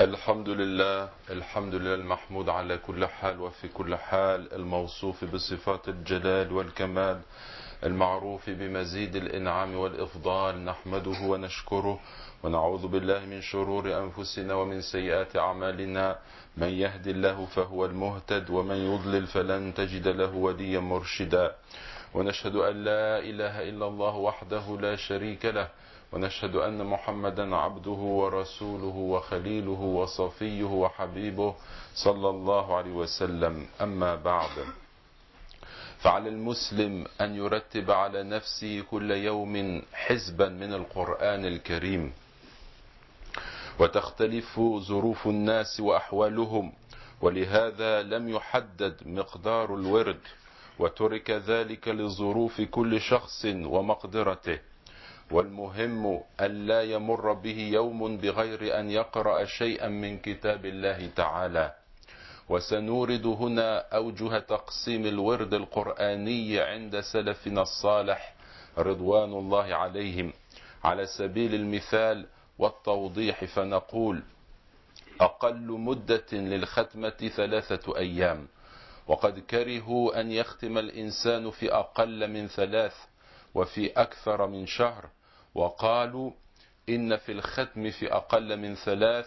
الحمد لله الحمد لله المحمود على كل حال وفي كل حال الموصوف بصفات الجلال والكمال المعروف بمزيد الإنعام والإفضال نحمده ونشكره ونعوذ بالله من شرور أنفسنا ومن سيئات أعمالنا. من يهد الله فهو المهتد ومن يضلل فلن تجد له وليا مرشدا. ونشهد أن لا إله إلا الله وحده لا شريك له ونشهد أن محمدا عبده ورسوله وخليله وصفيه وحبيبه صلى الله عليه وسلم. أما بعد فعلى المسلم أن يرتب على نفسه كل يوم حزبا من القرآن الكريم وتختلف ظروف الناس وأحوالهم ولهذا لم يحدد مقدار الورد. وترك ذلك لظروف كل شخص ومقدرته. والمهم ألا يمر به يوم بغير أن يقرأ شيئا من كتاب الله تعالى. وسنورد هنا أوجه تقسيم الورد القرآني عند سلفنا الصالح رضوان الله عليهم. على سبيل المثال والتوضيح فنقول أقل مدة للختمة ثلاثة أيام. وقد كرهوا أن يختم الإنسان في أقل من ثلاث وفي أكثر من شهر. وقالوا إن في الختم في أقل من ثلاث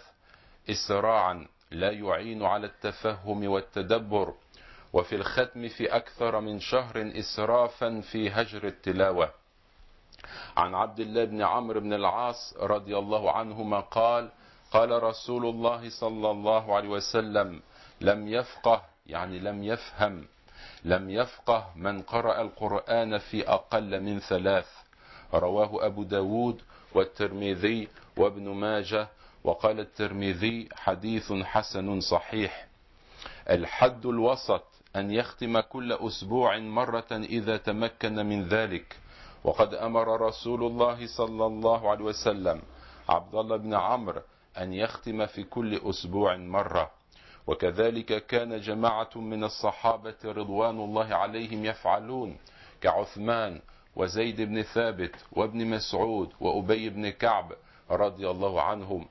إسراعا لا يعين على التفهم والتدبر وفي الختم في أكثر من شهر إسرافا في هجر التلاوة. عن عبد الله بن عمرو بن العاص رضي الله عنهما قال قال رسول الله صلى الله عليه وسلم لم يفقه يعني لم يفهم لم يفقه من قرأ القرآن في أقل من ثلاث. رواه أبو داود والترمذي وابن ماجه وقال الترمذي حديث حسن صحيح. الحد الوسط أن يختم كل أسبوع مرة إذا تمكن من ذلك. وقد أمر رسول الله صلى الله عليه وسلم عبد الله بن عمرو أن يختم في كل أسبوع مرة. وكذلك كان جماعة من الصحابة رضوان الله عليهم يفعلون كعثمان وزيد بن ثابت وابن مسعود وأبي بن كعب رضي الله عنهم.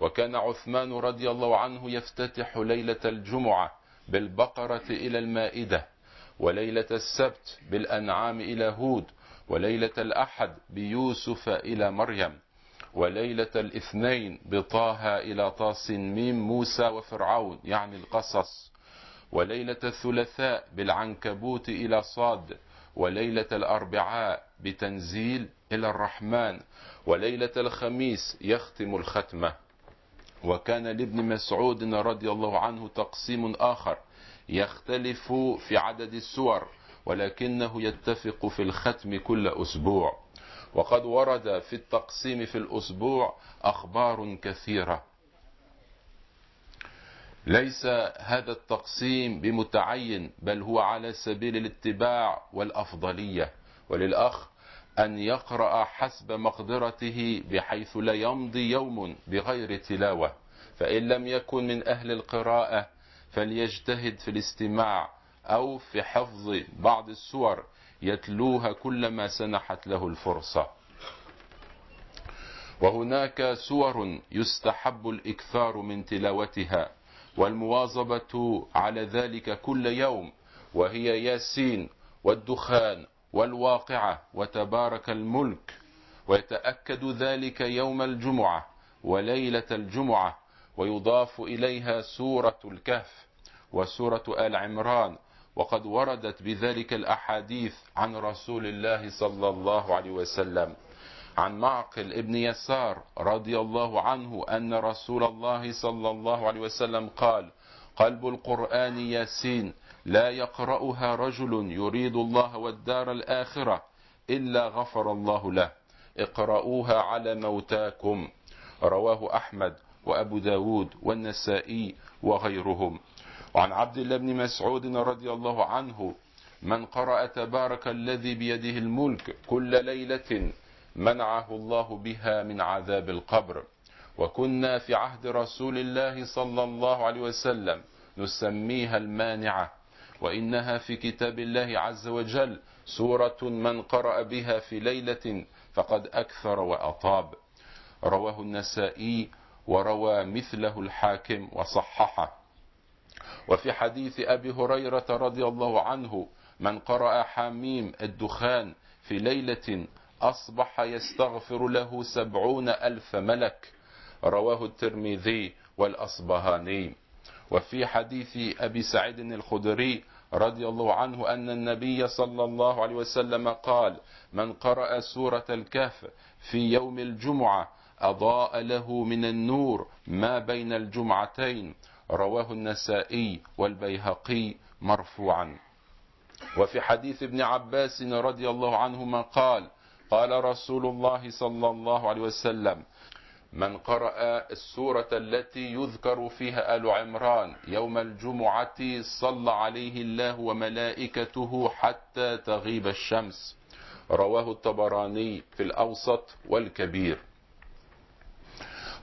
وكان عثمان رضي الله عنه يفتتح ليلة الجمعة بالبقرة إلى المائدة وليلة السبت بالأنعام إلى هود وليلة الأحد بيوسف إلى مريم. وليلة الاثنين بطه إلى طاس ميم موسى وفرعون يعني القصص. وليلة الثلاثاء بالعنكبوت إلى صاد. وليلة الأربعاء بتنزيل إلى الرحمن. وليلة الخميس يختم الختمة. وكان لابن مسعود رضي الله عنه تقسيم آخر يختلف في عدد السور ولكنه يتفق في الختم كل أسبوع. وقد ورد في التقسيم في الأسبوع أخبار كثيرة. ليس هذا التقسيم بمتعين بل هو على سبيل الاتباع والأفضلية. وللأخ أن يقرأ حسب مقدرته بحيث لا يمضي يوم بغير تلاوة. فإن لم يكن من أهل القراءة فليجتهد في الاستماع أو في حفظ بعض السور يتلوها كلما سنحت له الفرصة. وهناك سور يستحب الإكثار من تلاوتها والمواظبة على ذلك كل يوم وهي ياسين والدخان والواقعة وتبارك الملك ويتأكد ذلك يوم الجمعة وليلة الجمعة ويضاف إليها سورة الكهف وسورة آل عمران وقد وردت بذلك الأحاديث عن رسول الله صلى الله عليه وسلم. عن معقل ابن يسار رضي الله عنه أن رسول الله صلى الله عليه وسلم قال قلب القرآن ياسين لا يقرأها رجل يريد الله والدار الآخرة إلا غفر الله له. اقرأوها على موتاكم. رواه أحمد وأبو داود والنسائي وغيرهم. وعن عبد الله بن مسعود رضي الله عنه من قرأ تبارك الذي بيده الملك كل ليلة منعه الله بها من عذاب القبر. وكنا في عهد رسول الله صلى الله عليه وسلم نسميها المانعة وإنها في كتاب الله عز وجل سورة من قرأ بها في ليلة فقد أكثر وأطاب رواه النسائي وروى مثله الحاكم وصححه. وفي حديث أبي هريرة رضي الله عنه من قرأ حميم الدخان في ليلة أصبح يستغفر له سبعون ألف ملك. رواه الترمذي والأصبهاني. وفي حديث أبي سعيد الخدري رضي الله عنه أن النبي صلى الله عليه وسلم قال من قرأ سورة الكهف في يوم الجمعة أضاء له من النور ما بين الجمعتين رواه النسائي والبيهقي مرفوعا. وفي حديث ابن عباس رضي الله عنهما قال قال رسول الله صلى الله عليه وسلم من قرأ السورة التي يذكر فيها آل عمران يوم الجمعة صلى عليه الله وملائكته حتى تغيب الشمس. رواه الطبراني في الأوسط والكبير.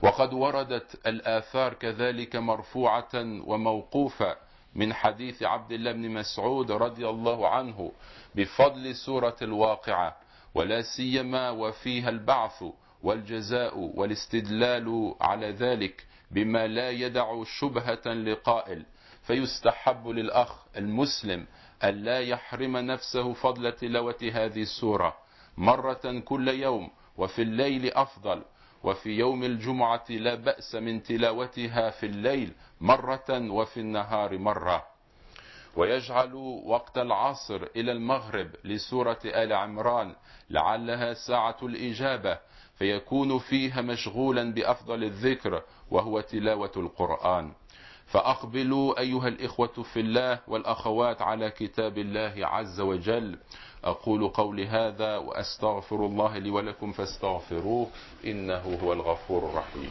وقد وردت الآثار كذلك مرفوعة وموقوفة من حديث عبد الله بن مسعود رضي الله عنه بفضل سورة الواقعة ولا سيما وفيها البعث والجزاء والاستدلال على ذلك بما لا يدع شبهة لقائل فيستحب للأخ المسلم ألا يحرم نفسه فضل تلاوة هذه السورة مرة كل يوم وفي الليل أفضل وفي يوم الجمعة لا بأس من تلاوتها في الليل مرة وفي النهار مرة. ويجعل وقت العصر إلى المغرب لسورة آل عمران لعلها ساعة الإجابة فيكون فيها مشغولا بأفضل الذكر وهو تلاوة القرآن. فأقبلوا أيها الإخوة في الله والأخوات على كتاب الله عز وجل. أقول قولي هذا وأستغفر الله لي ولكم فاستغفروه إنه هو الغفور الرحيم.